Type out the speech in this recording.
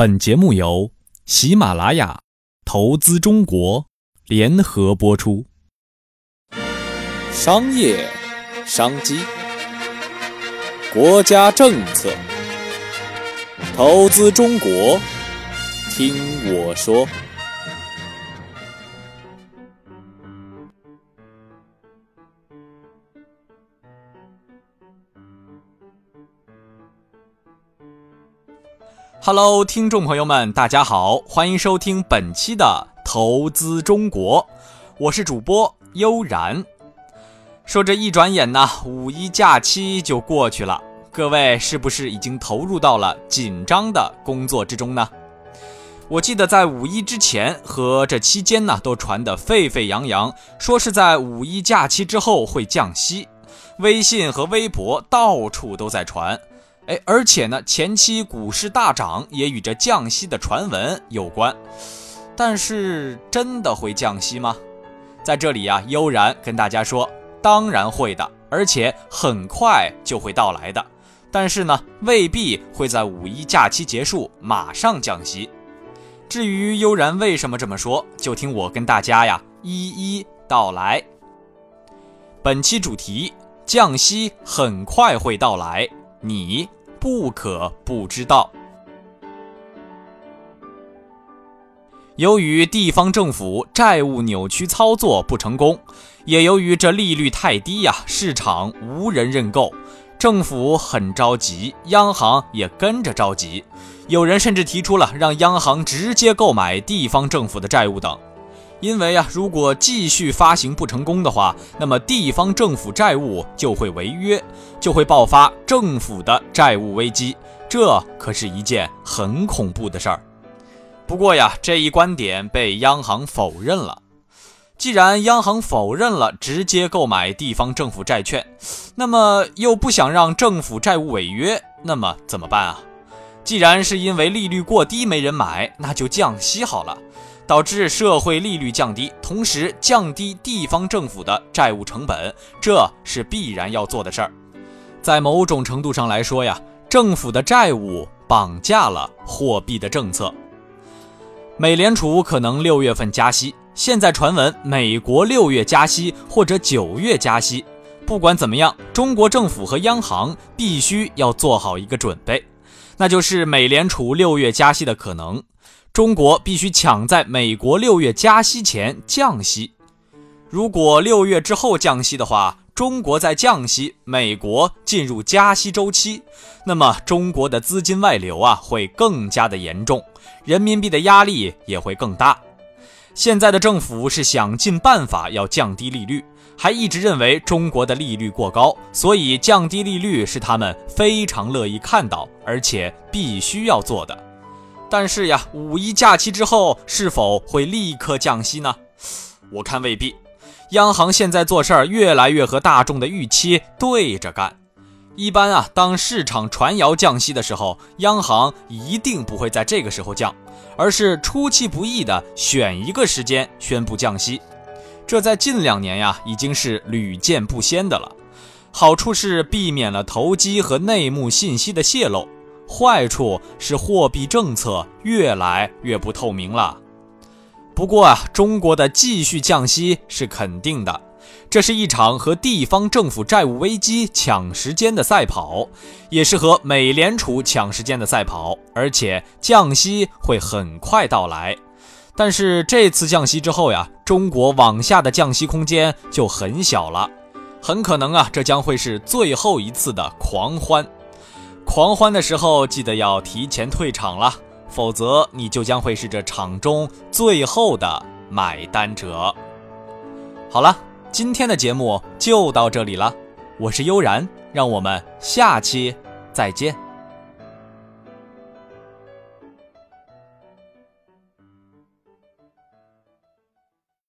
本节目由喜马拉雅投资中国联合播出。商业商机，国家政策，投资中国，听我说。Hello，听众朋友们，大家好，欢迎收听本期的投资中国，我是主播悠然。说这一转眼呢，五一假期就过去了，各位是不是已经投入到了紧张的工作之中呢？我记得在五一之前和这期间呢，都传得沸沸扬扬，说是在五一假期之后会降息，微信和微博到处都在传。哎，而且呢，前期股市大涨也与这降息的传闻有关，但是真的会降息吗？在这里呀，悠然跟大家说，当然会的，而且很快就会到来的。但是呢，未必会在五一假期结束马上降息。至于悠然为什么这么说，就听我跟大家呀一一道来。本期主题：降息很快会到来，你。不可不知道。由于地方政府债务扭曲操作不成功，也由于这利率太低呀，市场无人认购，政府很着急，央行也跟着着急。有人甚至提出了让央行直接购买地方政府的债务等。因为啊，如果继续发行不成功的话，那么地方政府债务就会违约，就会爆发政府的债务危机，这可是一件很恐怖的事儿。不过呀，这一观点被央行否认了。既然央行否认了直接购买地方政府债券，那么又不想让政府债务违约，那么怎么办啊？既然是因为利率过低没人买，那就降息好了。导致社会利率降低，同时降低地方政府的债务成本，这是必然要做的事儿。在某种程度上来说呀，政府的债务绑架了货币的政策。美联储可能六月份加息，现在传闻美国六月加息或者九月加息。不管怎么样，中国政府和央行必须要做好一个准备，那就是美联储六月加息的可能。中国必须抢在美国六月加息前降息。如果六月之后降息的话，中国在降息，美国进入加息周期，那么中国的资金外流啊会更加的严重，人民币的压力也会更大。现在的政府是想尽办法要降低利率，还一直认为中国的利率过高，所以降低利率是他们非常乐意看到，而且必须要做的。但是呀，五一假期之后是否会立刻降息呢？我看未必。央行现在做事儿越来越和大众的预期对着干。一般啊，当市场传谣降息的时候，央行一定不会在这个时候降，而是出其不意的选一个时间宣布降息。这在近两年呀，已经是屡见不鲜的了。好处是避免了投机和内幕信息的泄露。坏处是货币政策越来越不透明了。不过啊，中国的继续降息是肯定的，这是一场和地方政府债务危机抢时间的赛跑，也是和美联储抢时间的赛跑。而且降息会很快到来，但是这次降息之后呀，中国往下的降息空间就很小了，很可能啊，这将会是最后一次的狂欢。狂欢的时候，记得要提前退场了，否则你就将会是这场中最后的买单者。好了，今天的节目就到这里了，我是悠然，让我们下期再见。